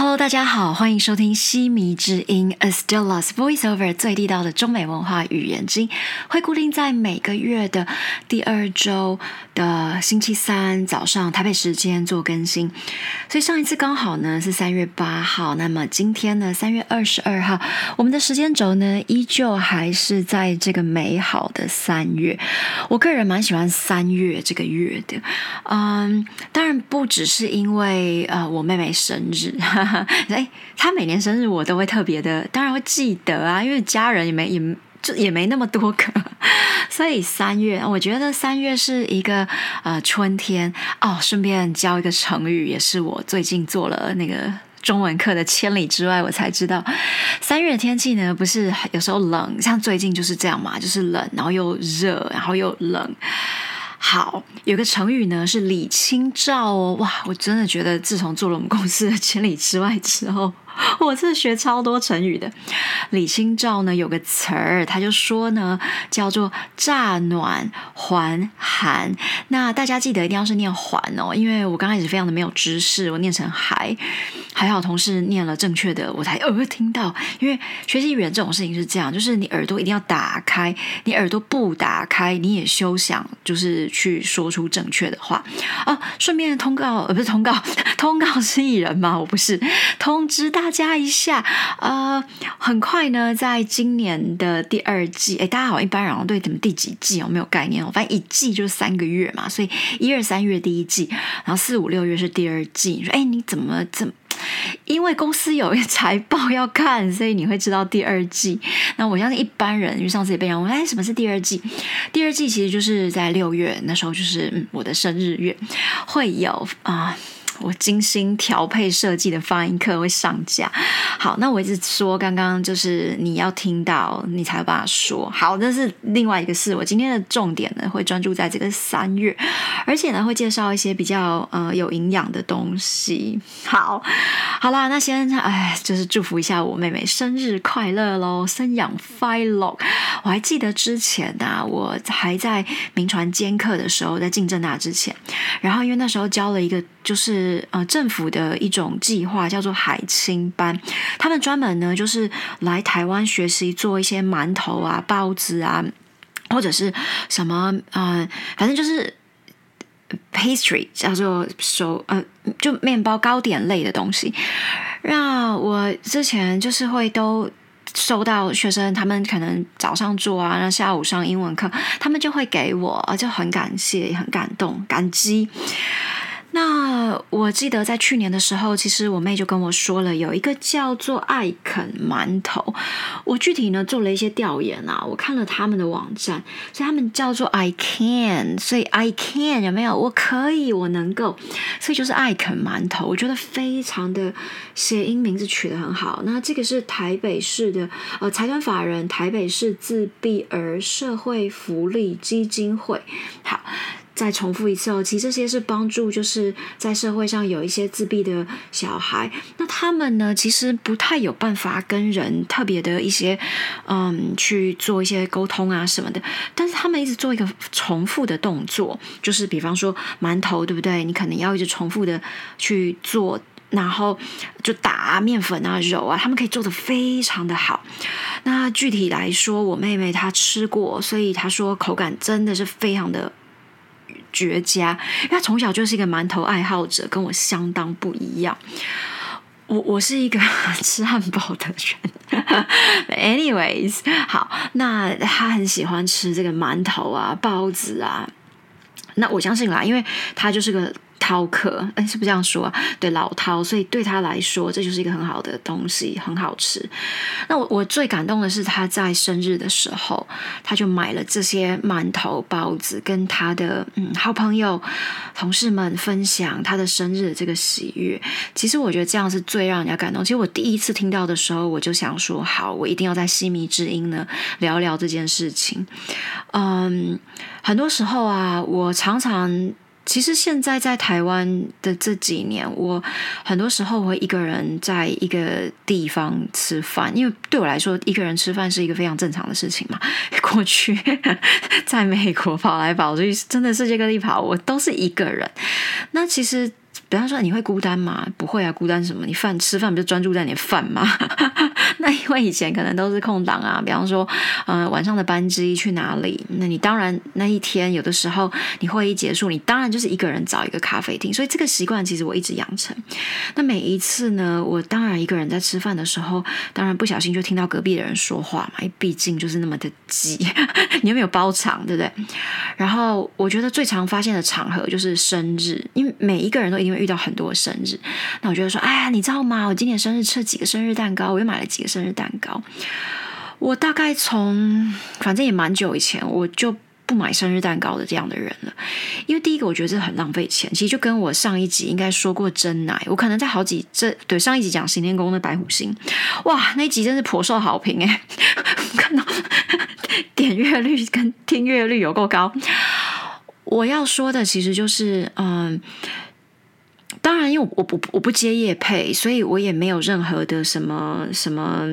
Hello，大家好，欢迎收听西迷之音 Astella's Voiceover 最地道的中美文化语言经，会固定在每个月的第二周的星期三早上台北时间做更新。所以上一次刚好呢是三月八号，那么今天呢三月二十二号，我们的时间轴呢依旧还是在这个美好的三月。我个人蛮喜欢三月这个月的，嗯，当然不只是因为呃我妹妹生日。哎，她每年生日我都会特别的，当然会记得啊，因为家人也没也就也没那么多个，所以三月我觉得三月是一个呃春天哦。顺便教一个成语，也是我最近做了那个中文课的千里之外，我才知道三月的天气呢，不是有时候冷，像最近就是这样嘛，就是冷，然后又热，然后又冷。好，有个成语呢是“李清照”哦，哇，我真的觉得自从做了我们公司的千里之外之后。我是学超多成语的。李清照呢有个词儿，他就说呢叫做“乍暖还寒”。那大家记得一定要是念“还”哦，因为我刚开始非常的没有知识，我念成“还”。还好同事念了正确的，我才呃听到。因为学习语言这种事情是这样，就是你耳朵一定要打开，你耳朵不打开，你也休想就是去说出正确的话啊。顺便通告，呃，不是通告，通告是艺人吗？我不是，通知大。大家一下，呃，很快呢，在今年的第二季，哎，大家好，一般人对怎么第几季哦没有概念哦？反正一季就是三个月嘛，所以一二三月第一季，然后四五六月是第二季。你说，哎，你怎么怎么？因为公司有财报要看，所以你会知道第二季。那我相信一般人，因为上次也被人问，哎，什么是第二季？第二季其实就是在六月，那时候就是我的生日月，会有啊。我精心调配设计的发音课会上架。好，那我一直说，刚刚就是你要听到，你才有办法说。好，这是另外一个事。我今天的重点呢，会专注在这个三月，而且呢，会介绍一些比较呃有营养的东西。好，好啦，那先哎，就是祝福一下我妹妹生日快乐喽，生养快乐。我还记得之前啊，我还在名传兼课的时候，在进正大之前，然后因为那时候教了一个就是。呃，政府的一种计划叫做海青班，他们专门呢就是来台湾学习做一些馒头啊、包子啊，或者是什么呃，反正就是 pastry 叫做手呃，就面包糕点类的东西。那我之前就是会都收到学生，他们可能早上做啊，那下午上英文课，他们就会给我，就很感谢，很感动，感激。那我记得在去年的时候，其实我妹就跟我说了，有一个叫做爱啃馒头。我具体呢做了一些调研啊，我看了他们的网站，所以他们叫做 I can，所以 I can 有没有？我可以，我能够，所以就是爱啃馒头。我觉得非常的谐音名字取得很好。那这个是台北市的呃财团法人台北市自闭儿社会福利基金会。好。再重复一次哦，其实这些是帮助，就是在社会上有一些自闭的小孩，那他们呢，其实不太有办法跟人特别的一些，嗯，去做一些沟通啊什么的。但是他们一直做一个重复的动作，就是比方说馒头，对不对？你可能要一直重复的去做，然后就打面粉啊、揉啊，他们可以做的非常的好。那具体来说，我妹妹她吃过，所以她说口感真的是非常的。绝佳，因为他从小就是一个馒头爱好者，跟我相当不一样。我我是一个 吃汉堡的人。Anyways，好，那他很喜欢吃这个馒头啊、包子啊。那我相信啦，因为他就是个。饕客，哎，是不是这样说啊？对，老饕，所以对他来说，这就是一个很好的东西，很好吃。那我我最感动的是他在生日的时候，他就买了这些馒头、包子，跟他的嗯好朋友、同事们分享他的生日这个喜悦。其实我觉得这样是最让人家感动。其实我第一次听到的时候，我就想说，好，我一定要在西迷之音呢聊聊这件事情。嗯，很多时候啊，我常常。其实现在在台湾的这几年，我很多时候会一个人在一个地方吃饭，因为对我来说，一个人吃饭是一个非常正常的事情嘛。过去在美国跑来跑去，真的世界各地跑，我都是一个人。那其实比方说你会孤单吗？不会啊，孤单什么？你饭吃饭不就专注在你的饭吗？那因为以前可能都是空档啊，比方说，呃，晚上的班机去哪里？那你当然那一天有的时候你会议结束，你当然就是一个人找一个咖啡厅。所以这个习惯其实我一直养成。那每一次呢，我当然一个人在吃饭的时候，当然不小心就听到隔壁的人说话嘛，因为毕竟就是那么的挤，你又没有包场，对不对？然后我觉得最常发现的场合就是生日，因为每一个人都一定会遇到很多生日。那我觉得说，哎呀，你知道吗？我今年生日吃了几个生日蛋糕，我又买了几个。生日蛋糕，我大概从反正也蛮久以前，我就不买生日蛋糕的这样的人了。因为第一个，我觉得这很浪费钱。其实就跟我上一集应该说过真奶，我可能在好几这对上一集讲行天宫的白虎星，哇，那一集真是颇受好评哎，看到 点阅率跟听阅率有够高。我要说的其实就是，嗯。当然，因为我不我不接业配，所以我也没有任何的什么什么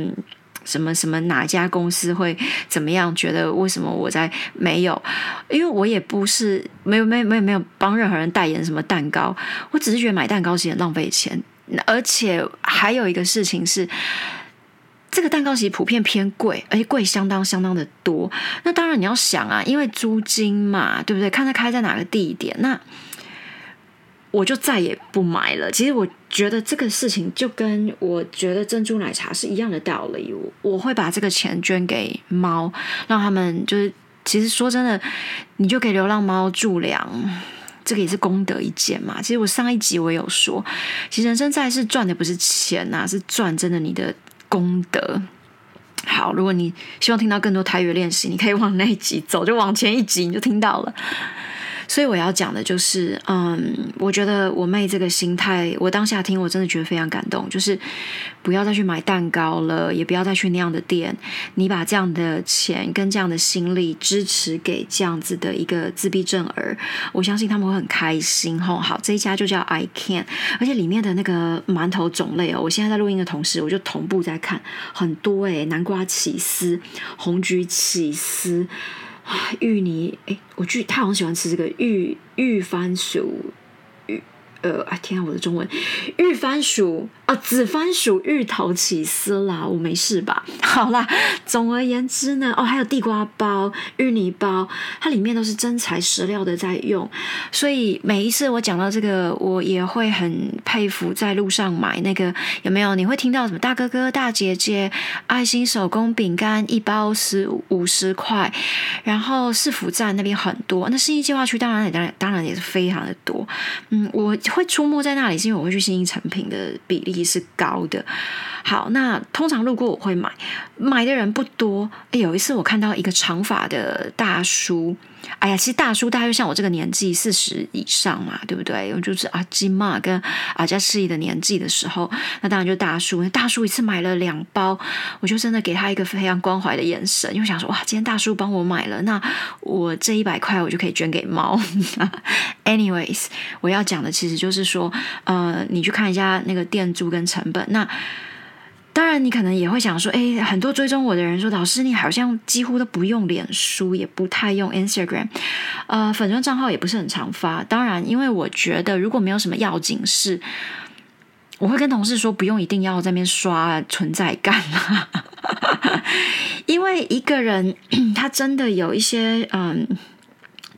什么什么哪家公司会怎么样？觉得为什么我在没有？因为我也不是没有没有没有没有帮任何人代言什么蛋糕，我只是觉得买蛋糕其实浪费钱，而且还有一个事情是，这个蛋糕其实普遍偏贵，而且贵相当相当的多。那当然你要想啊，因为租金嘛，对不对？看它开在哪个地点，那。我就再也不买了。其实我觉得这个事情就跟我觉得珍珠奶茶是一样的道理。我我会把这个钱捐给猫，让他们就是，其实说真的，你就给流浪猫助粮，这个也是功德一件嘛。其实我上一集我有说，其实人生在世赚的不是钱呐，是赚真的你的功德。好，如果你希望听到更多台语练习，你可以往那一集走，就往前一集你就听到了。所以我要讲的就是，嗯，我觉得我妹这个心态，我当下听我真的觉得非常感动。就是不要再去买蛋糕了，也不要再去那样的店。你把这样的钱跟这样的心力支持给这样子的一个自闭症儿，我相信他们会很开心。吼，好，这一家就叫 I Can，而且里面的那个馒头种类哦，我现在在录音的同时，我就同步在看很多诶，南瓜起司、红橘起司。芋泥，哎，我去，他好像喜欢吃这个芋芋番薯。芋呃，啊天啊，我的中文，芋番薯啊，紫番薯芋头起司啦，我没事吧？好啦，总而言之呢，哦，还有地瓜包、芋泥包，它里面都是真材实料的在用，所以每一次我讲到这个，我也会很佩服在路上买那个有没有？你会听到什么大哥哥、大姐姐，爱心手工饼干一包十五十块，然后市府站那边很多，那新一计划区当然也当然当然也是非常的多，嗯，我。会出没在那里，是因为我会去新一成品的比例是高的。好，那通常路过我会买，买的人不多。有一次我看到一个长发的大叔。哎呀，其实大叔大概就像我这个年纪，四十以上嘛，对不对？我就是阿金嘛，跟阿加示意的年纪的时候，那当然就大叔。大叔一次买了两包，我就真的给他一个非常关怀的眼神，因为想说哇，今天大叔帮我买了，那我这一百块我就可以捐给猫。Anyways，我要讲的其实就是说，呃，你去看一下那个店租跟成本，那。当然，你可能也会想说，哎，很多追踪我的人说，老师你好像几乎都不用脸书，也不太用 Instagram，呃，粉钻账号也不是很常发。当然，因为我觉得如果没有什么要紧事，我会跟同事说，不用一定要在那边刷存在感 因为一个人 他真的有一些嗯。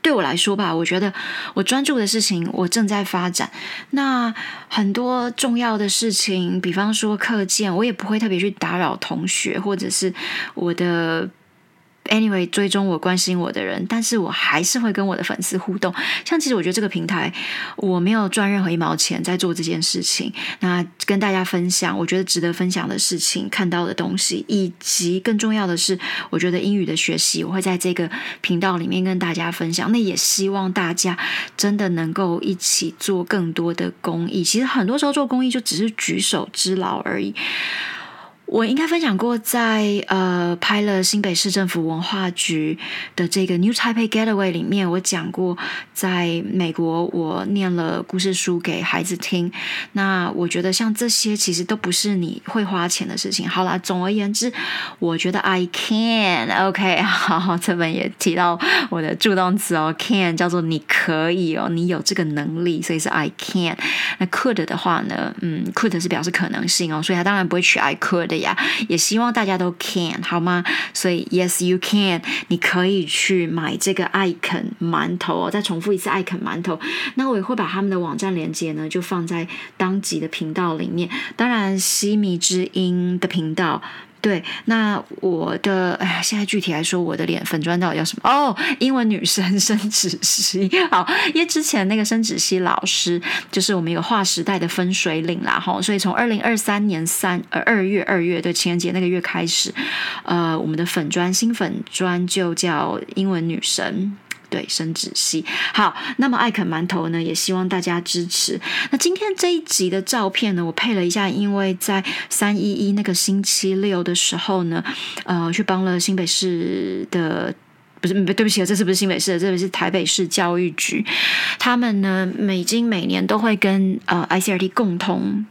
对我来说吧，我觉得我专注的事情我正在发展。那很多重要的事情，比方说课件，我也不会特别去打扰同学，或者是我的。Anyway，追踪我、关心我的人，但是我还是会跟我的粉丝互动。像其实我觉得这个平台，我没有赚任何一毛钱在做这件事情。那跟大家分享，我觉得值得分享的事情、看到的东西，以及更重要的是，我觉得英语的学习，我会在这个频道里面跟大家分享。那也希望大家真的能够一起做更多的公益。其实很多时候做公益就只是举手之劳而已。我应该分享过，在呃拍了新北市政府文化局的这个 New Taipei Getaway 里面，我讲过，在美国我念了故事书给孩子听。那我觉得像这些其实都不是你会花钱的事情。好啦，总而言之，我觉得 I can OK。好，这本也提到我的助动词哦，can 叫做你可以哦，你有这个能力，所以是 I can。那 could 的话呢，嗯，could 是表示可能性哦，所以它当然不会取 I could。呀，也希望大家都 can 好吗？所以 yes you can，你可以去买这个爱肯馒头哦。再重复一次，爱肯馒头。那我也会把他们的网站链接呢，就放在当集的频道里面。当然，西米之音的频道。对，那我的哎呀，现在具体来说，我的脸粉砖到底叫什么？哦，英文女神申子熙。好，因为之前那个申子熙老师，就是我们一个划时代的分水岭啦，哈。所以从二零二三年三呃二月二月对情人节那个月开始，呃，我们的粉砖新粉砖就叫英文女神。对，生殖系好，那么爱啃馒头呢，也希望大家支持。那今天这一集的照片呢，我配了一下，因为在三一一那个星期六的时候呢，呃，去帮了新北市的，不是，对不起啊，这次不是新北市的，这里是台北市教育局，他们呢，每经每年都会跟呃 ICRT 共同，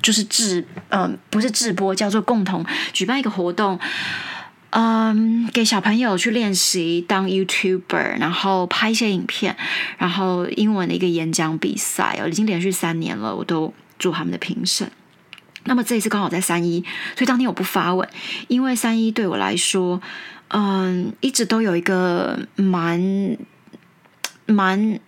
就是制，嗯，不是直播，叫做共同举办一个活动。嗯，给小朋友去练习当 YouTuber，然后拍一些影片，然后英文的一个演讲比赛哦，已经连续三年了，我都做他们的评审。那么这一次刚好在三一，所以当天我不发文，因为三一对我来说，嗯，一直都有一个蛮蛮。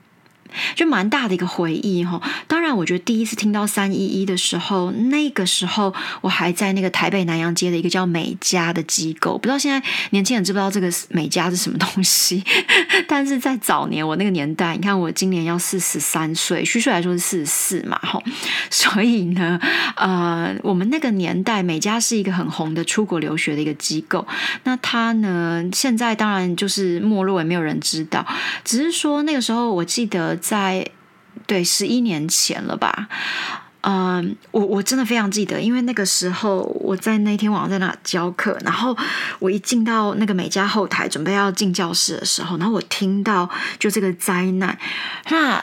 就蛮大的一个回忆哈，当然，我觉得第一次听到三一一的时候，那个时候我还在那个台北南洋街的一个叫美家的机构，不知道现在年轻人知不知道这个美家是什么东西？但是在早年我那个年代，你看我今年要四十三岁，虚岁来说是四十四嘛，哈，所以呢，呃，我们那个年代美家是一个很红的出国留学的一个机构，那它呢，现在当然就是没落，也没有人知道，只是说那个时候我记得。在对十一年前了吧，嗯，我我真的非常记得，因为那个时候我在那天晚上在那教课，然后我一进到那个美家后台准备要进教室的时候，然后我听到就这个灾难，那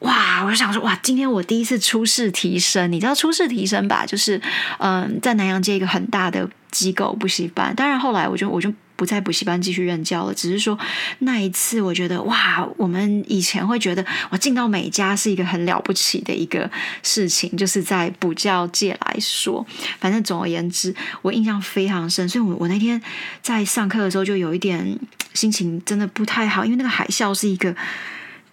哇，我就想说哇，今天我第一次初试提升，你知道初试提升吧？就是嗯，在南洋街一个很大的机构补习班，当然后来我就我就。不在补习班继续任教了，只是说那一次，我觉得哇，我们以前会觉得我进到美家是一个很了不起的一个事情，就是在补教界来说，反正总而言之，我印象非常深，所以我我那天在上课的时候就有一点心情真的不太好，因为那个海啸是一个。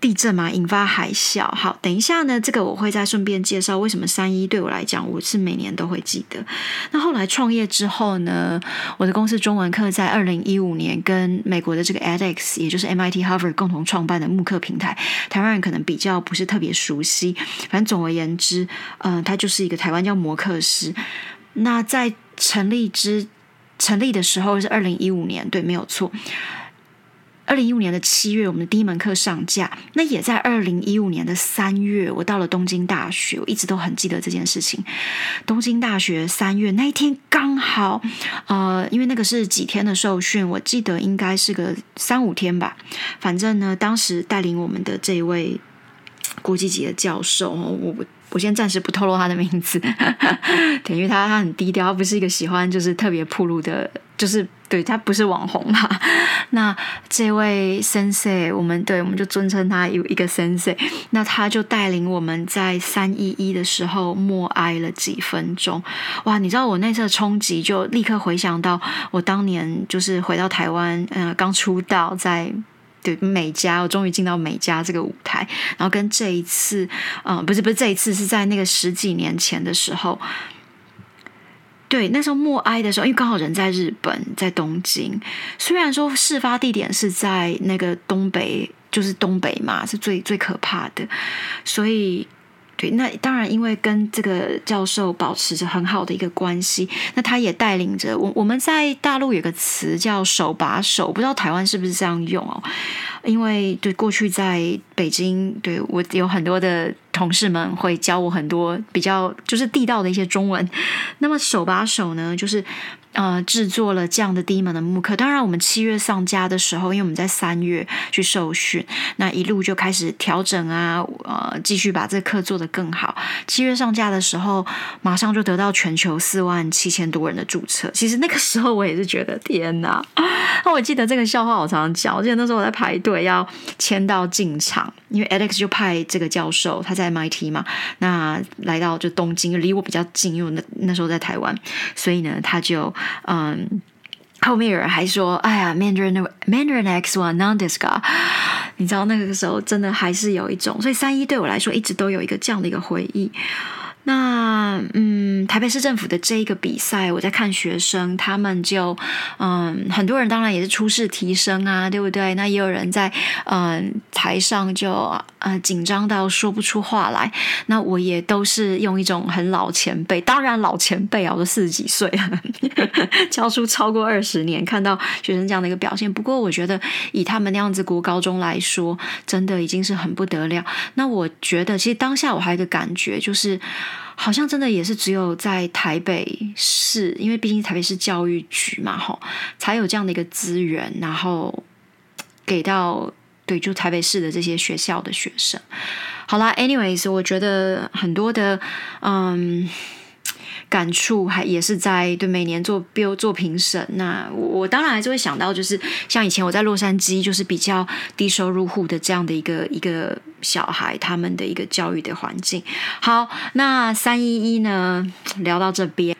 地震嘛，引发海啸。好，等一下呢，这个我会再顺便介绍为什么三一对我来讲，我是每年都会记得。那后来创业之后呢，我的公司中文课在二零一五年跟美国的这个 edX，也就是 MIT Harvard 共同创办的慕课平台，台湾人可能比较不是特别熟悉。反正总而言之，嗯，它就是一个台湾叫摩克师。那在成立之成立的时候是二零一五年，对，没有错。二零一五年的七月，我们的第一门课上架。那也在二零一五年的三月，我到了东京大学，我一直都很记得这件事情。东京大学三月那一天刚好，呃，因为那个是几天的受训，我记得应该是个三五天吧。反正呢，当时带领我们的这位国际级的教授，我我先暂时不透露他的名字，等于他他很低调，他不是一个喜欢就是特别铺路的，就是。对他不是网红哈？那这位 sense，我们对我们就尊称他有一个 sense，。那他就带领我们在三一一的时候默哀了几分钟。哇，你知道我那次的冲击，就立刻回想到我当年就是回到台湾，嗯，刚出道在对美家，我终于进到美家这个舞台，然后跟这一次，嗯，不是不是这一次，是在那个十几年前的时候。对，那时候默哀的时候，因为刚好人在日本，在东京。虽然说事发地点是在那个东北，就是东北嘛，是最最可怕的。所以，那当然，因为跟这个教授保持着很好的一个关系，那他也带领着我。我们在大陆有个词叫“手把手”，不知道台湾是不是这样用哦？因为对过去在北京，对我有很多的同事们会教我很多比较就是地道的一些中文。那么手把手呢，就是呃制作了这样的第一门的慕课。当然，我们七月上架的时候，因为我们在三月去受训，那一路就开始调整啊，呃，继续把这课做得更好。七月上架的时候，马上就得到全球四万七千多人的注册。其实那个时候我也是觉得天哪！那我记得这个笑话我常常讲，我记得那时候我在排队要签到进场，因为 Alex 就派这个教授他在 MIT 嘛，那来到就东京，离我比较近，因为那那时候在台湾，所以呢他就嗯。后面有人还说：“哎呀，Mandarin Mandarin X One Non Disca，你知道那个时候真的还是有一种，所以三一对我来说一直都有一个这样的一个回忆。”那嗯，台北市政府的这一个比赛，我在看学生，他们就嗯，很多人当然也是初试提升啊，对不对？那也有人在嗯台上就呃紧张到说不出话来。那我也都是用一种很老前辈，当然老前辈啊，我都四十几岁，教书超过二十年，看到学生这样的一个表现。不过我觉得以他们那样子国高中来说，真的已经是很不得了。那我觉得其实当下我还有一个感觉就是。好像真的也是只有在台北市，因为毕竟台北市教育局嘛，吼，才有这样的一个资源，然后给到对，就台北市的这些学校的学生。好啦 a n y w a y s 我觉得很多的，嗯。感触还也是在对每年做标做评审，那我我当然还是会想到，就是像以前我在洛杉矶，就是比较低收入户的这样的一个一个小孩，他们的一个教育的环境。好，那三一一呢，聊到这边，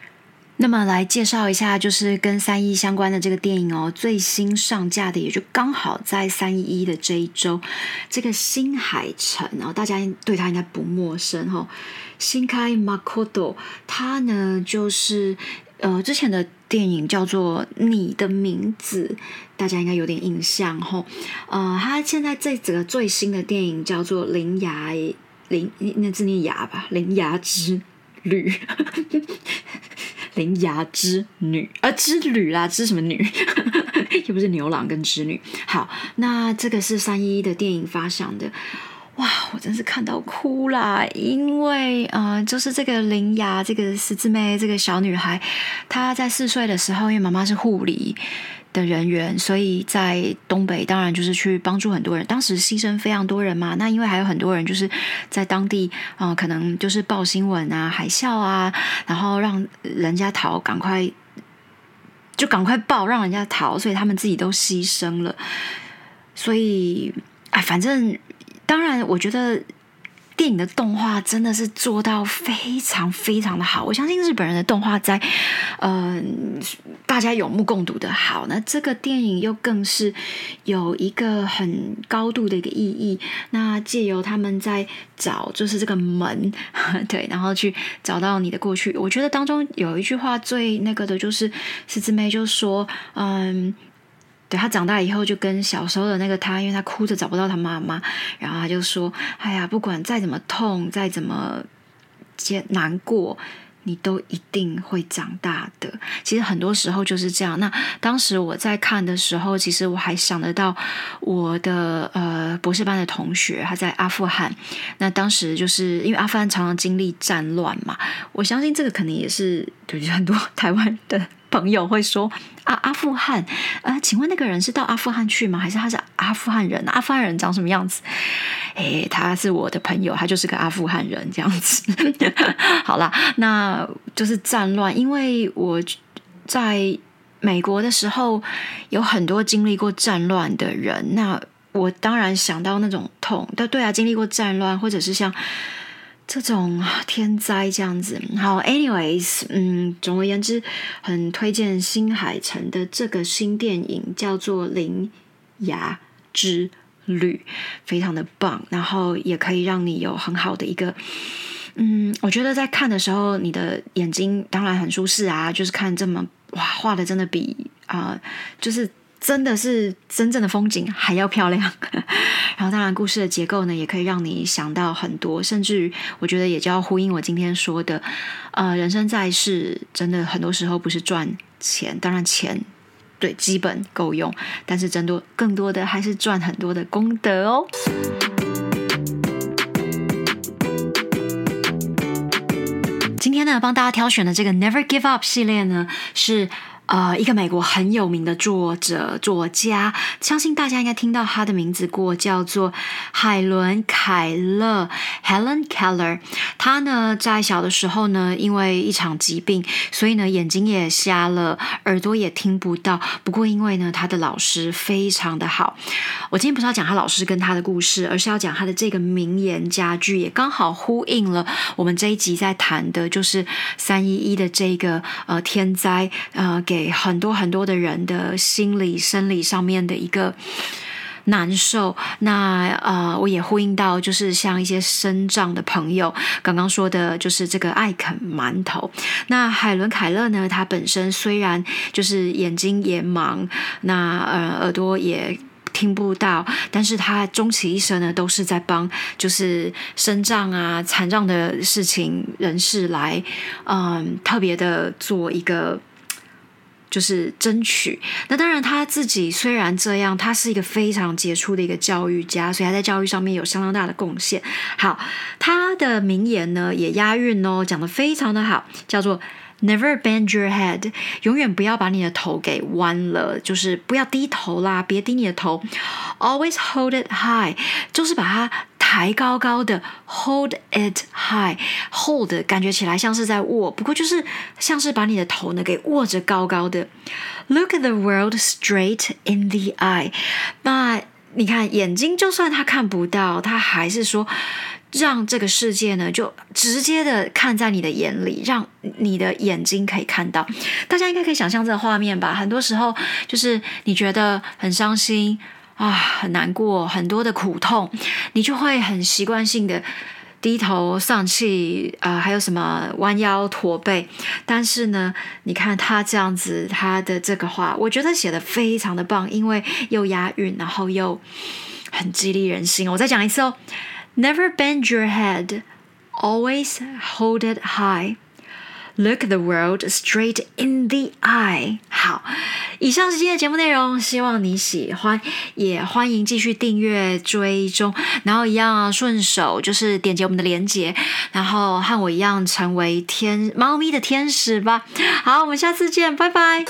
那么来介绍一下，就是跟三一相关的这个电影哦，最新上架的，也就刚好在三一一的这一周，这个新海诚哦，大家对他应该不陌生哈。新开 Makoto，他呢就是呃之前的电影叫做《你的名字》，大家应该有点印象吼。呃，他现在这整个最新的电影叫做《铃芽铃》，那字念牙吧，《铃芽之旅 》，铃芽之女啊之旅啦，之什么女？又不是牛郎跟织女。好，那这个是三一的电影发想的。哇，我真是看到哭啦！因为呃，就是这个林雅，这个十字妹，这个小女孩，她在四岁的时候，因为妈妈是护理的人员，所以在东北当然就是去帮助很多人。当时牺牲非常多人嘛，那因为还有很多人就是在当地啊，可能就是报新闻啊，海啸啊，然后让人家逃，赶快就赶快报，让人家逃，所以他们自己都牺牲了。所以哎，反正。当然，我觉得电影的动画真的是做到非常非常的好。我相信日本人的动画在，嗯，大家有目共睹的好。那这个电影又更是有一个很高度的一个意义。那借由他们在找，就是这个门，对，然后去找到你的过去。我觉得当中有一句话最那个的，就是四姊妹就说，嗯。对他长大以后就跟小时候的那个他，因为他哭着找不到他妈妈，然后他就说：“哎呀，不管再怎么痛，再怎么艰难过，你都一定会长大的。”其实很多时候就是这样。那当时我在看的时候，其实我还想得到我的呃博士班的同学，他在阿富汗。那当时就是因为阿富汗常常经历战乱嘛，我相信这个肯定也是对很多 台湾的。朋友会说啊，阿富汗，呃，请问那个人是到阿富汗去吗？还是他是阿富汗人？阿富汗人长什么样子？诶，他是我的朋友，他就是个阿富汗人这样子。好啦，那就是战乱，因为我在美国的时候有很多经历过战乱的人，那我当然想到那种痛。对对啊，经历过战乱，或者是像。这种天灾这样子，好，anyways，嗯，总而言之，很推荐新海诚的这个新电影，叫做《铃芽之旅》，非常的棒，然后也可以让你有很好的一个，嗯，我觉得在看的时候，你的眼睛当然很舒适啊，就是看这么哇，画的真的比啊，就是。真的是真正的风景还要漂亮，然后当然故事的结构呢，也可以让你想到很多，甚至于我觉得也就要呼应我今天说的，呃，人生在世真的很多时候不是赚钱，当然钱对，基本够用，但是真多更多的还是赚很多的功德哦。今天呢，帮大家挑选的这个 Never Give Up 系列呢，是。呃，一个美国很有名的作者作家，相信大家应该听到他的名字过，叫做海伦·凯勒 （Helen Keller）。他呢，在小的时候呢，因为一场疾病，所以呢，眼睛也瞎了，耳朵也听不到。不过，因为呢，他的老师非常的好。我今天不是要讲他老师跟他的故事，而是要讲他的这个名言佳句，也刚好呼应了我们这一集在谈的，就是三一一的这个呃天灾呃给。很多很多的人的心理、生理上面的一个难受。那呃，我也呼应到，就是像一些生长的朋友刚刚说的，就是这个爱啃馒头。那海伦·凯勒呢？他本身虽然就是眼睛也盲，那呃耳朵也听不到，但是他终其一生呢，都是在帮就是生障啊、残障的事情人士来嗯特别的做一个。就是争取。那当然，他自己虽然这样，他是一个非常杰出的一个教育家，所以他在教育上面有相当大的贡献。好，他的名言呢也押韵哦，讲的非常的好，叫做 “Never bend your head”，永远不要把你的头给弯了，就是不要低头啦，别低你的头。Always hold it high，就是把它。抬高高的，hold it high，hold 感觉起来像是在握，不过就是像是把你的头呢给握着高高的。Look at the world straight in the eye，那你看眼睛，就算他看不到，他还是说让这个世界呢就直接的看在你的眼里，让你的眼睛可以看到。大家应该可以想象这个画面吧？很多时候就是你觉得很伤心。啊，很难过，很多的苦痛，你就会很习惯性的低头丧气，啊，还有什么弯腰驼背。但是呢，你看他这样子，他的这个话，我觉得写的非常的棒，因为又押韵，然后又很激励人心。我再讲一次哦，Never bend your head, always hold it high. Look the world straight in the eye。好，以上是今天的节目内容，希望你喜欢，也欢迎继续订阅追踪，然后一样顺手就是点击我们的链接，然后和我一样成为天猫咪的天使吧。好，我们下次见，拜拜。